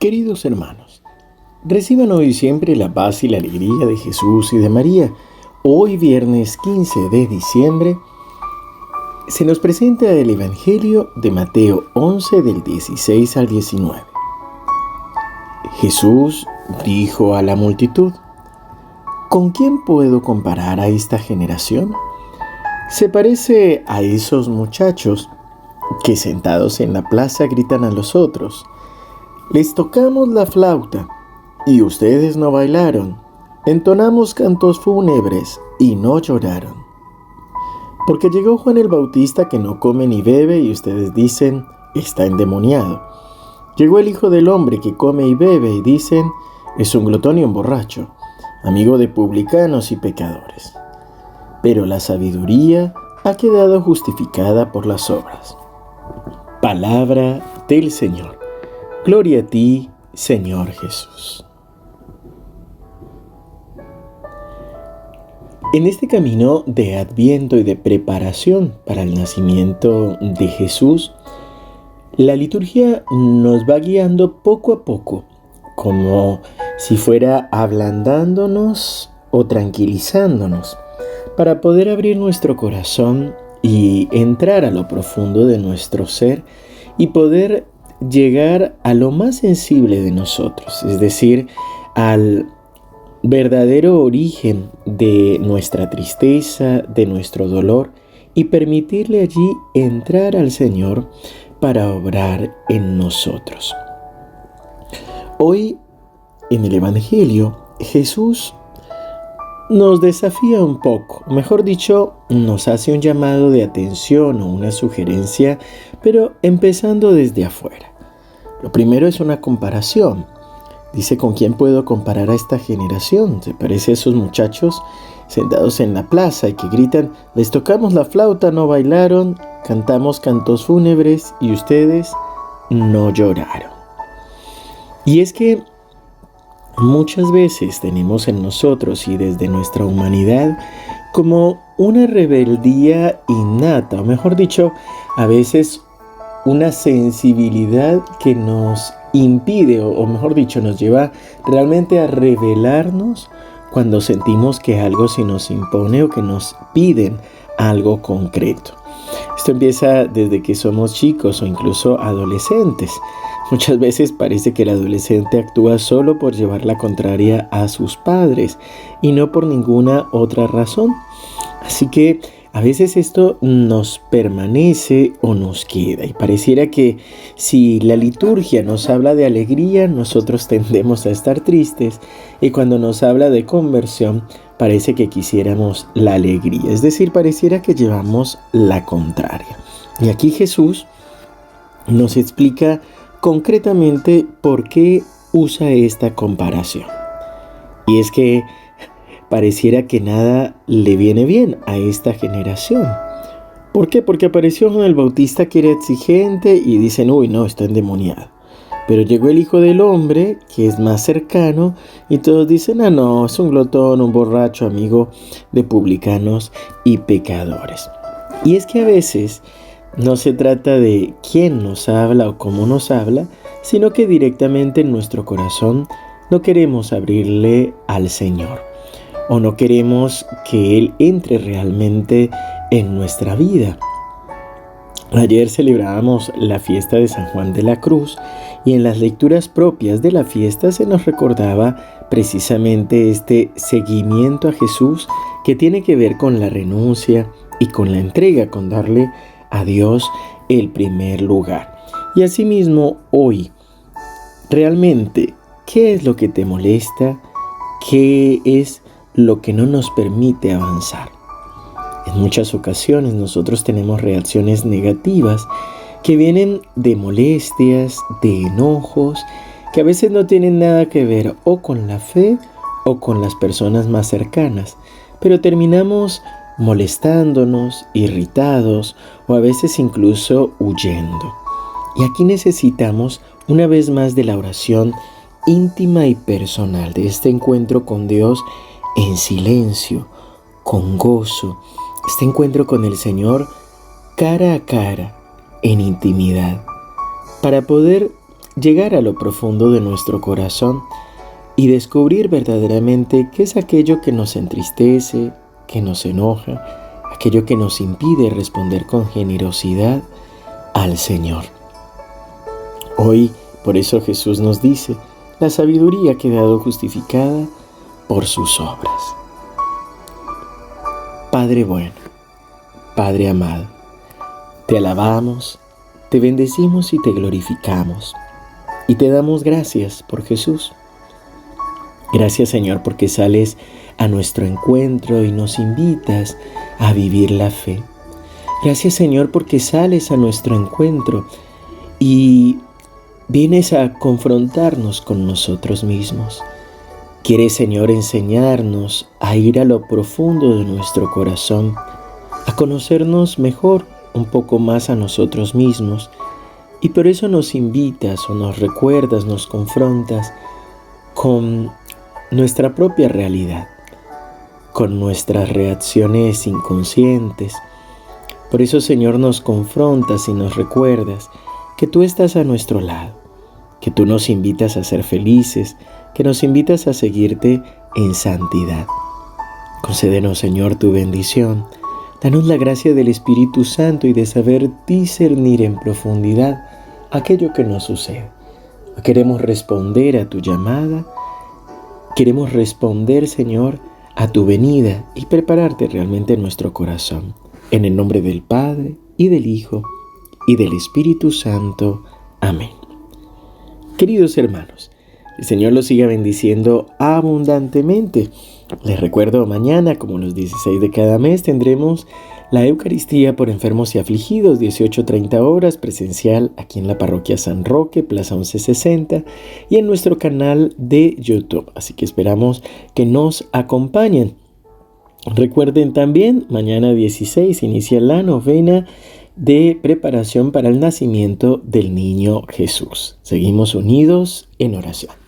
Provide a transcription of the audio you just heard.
Queridos hermanos, reciban hoy siempre la paz y la alegría de Jesús y de María. Hoy viernes 15 de diciembre se nos presenta el Evangelio de Mateo 11 del 16 al 19. Jesús dijo a la multitud, ¿con quién puedo comparar a esta generación? Se parece a esos muchachos que sentados en la plaza gritan a los otros, les tocamos la flauta y ustedes no bailaron. Entonamos cantos fúnebres y no lloraron. Porque llegó Juan el Bautista que no come ni bebe y ustedes dicen, está endemoniado. Llegó el Hijo del Hombre que come y bebe y dicen, es un glotón y un borracho, amigo de publicanos y pecadores. Pero la sabiduría ha quedado justificada por las obras. Palabra del Señor. Gloria a ti, Señor Jesús. En este camino de adviento y de preparación para el nacimiento de Jesús, la liturgia nos va guiando poco a poco, como si fuera ablandándonos o tranquilizándonos, para poder abrir nuestro corazón y entrar a lo profundo de nuestro ser y poder llegar a lo más sensible de nosotros, es decir, al verdadero origen de nuestra tristeza, de nuestro dolor, y permitirle allí entrar al Señor para obrar en nosotros. Hoy, en el Evangelio, Jesús nos desafía un poco, mejor dicho, nos hace un llamado de atención o una sugerencia, pero empezando desde afuera. Lo primero es una comparación. Dice, ¿con quién puedo comparar a esta generación? Se parece a esos muchachos sentados en la plaza y que gritan, les tocamos la flauta, no bailaron, cantamos cantos fúnebres y ustedes no lloraron. Y es que muchas veces tenemos en nosotros y desde nuestra humanidad como una rebeldía innata, o mejor dicho, a veces una sensibilidad que nos impide, o, mejor dicho, nos lleva realmente a revelarnos cuando sentimos que algo se nos impone o que nos piden algo concreto. Esto empieza desde que somos chicos o incluso adolescentes. Muchas veces parece que el adolescente actúa solo por llevar la contraria a sus padres y no por ninguna otra razón. Así que a veces esto nos permanece o nos queda y pareciera que si la liturgia nos habla de alegría, nosotros tendemos a estar tristes y cuando nos habla de conversión, parece que quisiéramos la alegría, es decir, pareciera que llevamos la contraria. Y aquí Jesús nos explica concretamente por qué usa esta comparación. Y es que pareciera que nada le viene bien a esta generación. ¿Por qué? Porque apareció Juan el Bautista que era exigente y dicen, uy, no, está endemoniado. Pero llegó el Hijo del Hombre, que es más cercano, y todos dicen, ah, no, es un glotón, un borracho, amigo de publicanos y pecadores. Y es que a veces no se trata de quién nos habla o cómo nos habla, sino que directamente en nuestro corazón no queremos abrirle al Señor o no queremos que Él entre realmente en nuestra vida. Ayer celebrábamos la fiesta de San Juan de la Cruz y en las lecturas propias de la fiesta se nos recordaba precisamente este seguimiento a Jesús que tiene que ver con la renuncia y con la entrega, con darle a Dios el primer lugar. Y asimismo hoy, realmente, ¿qué es lo que te molesta? ¿Qué es lo que no nos permite avanzar. En muchas ocasiones nosotros tenemos reacciones negativas que vienen de molestias, de enojos, que a veces no tienen nada que ver o con la fe o con las personas más cercanas, pero terminamos molestándonos, irritados o a veces incluso huyendo. Y aquí necesitamos una vez más de la oración íntima y personal, de este encuentro con Dios en silencio, con gozo, este encuentro con el Señor cara a cara, en intimidad, para poder llegar a lo profundo de nuestro corazón y descubrir verdaderamente qué es aquello que nos entristece, que nos enoja, aquello que nos impide responder con generosidad al Señor. Hoy, por eso Jesús nos dice, la sabiduría ha quedado justificada por sus obras. Padre bueno, Padre amado, te alabamos, te bendecimos y te glorificamos y te damos gracias por Jesús. Gracias Señor porque sales a nuestro encuentro y nos invitas a vivir la fe. Gracias Señor porque sales a nuestro encuentro y vienes a confrontarnos con nosotros mismos. Quieres Señor enseñarnos a ir a lo profundo de nuestro corazón, a conocernos mejor, un poco más a nosotros mismos. Y por eso nos invitas o nos recuerdas, nos confrontas con nuestra propia realidad con nuestras reacciones inconscientes. Por eso, Señor, nos confrontas y nos recuerdas que tú estás a nuestro lado, que tú nos invitas a ser felices, que nos invitas a seguirte en santidad. Concédenos, Señor, tu bendición. Danos la gracia del Espíritu Santo y de saber discernir en profundidad aquello que nos sucede. Queremos responder a tu llamada. Queremos responder, Señor, a tu venida y prepararte realmente en nuestro corazón. En el nombre del Padre, y del Hijo, y del Espíritu Santo. Amén. Queridos hermanos, el Señor los siga bendiciendo abundantemente. Les recuerdo, mañana, como los 16 de cada mes, tendremos la Eucaristía por enfermos y afligidos, 18.30 horas, presencial aquí en la parroquia San Roque, Plaza 1160, y en nuestro canal de YouTube. Así que esperamos que nos acompañen. Recuerden también, mañana 16 inicia la novena de preparación para el nacimiento del niño Jesús. Seguimos unidos en oración.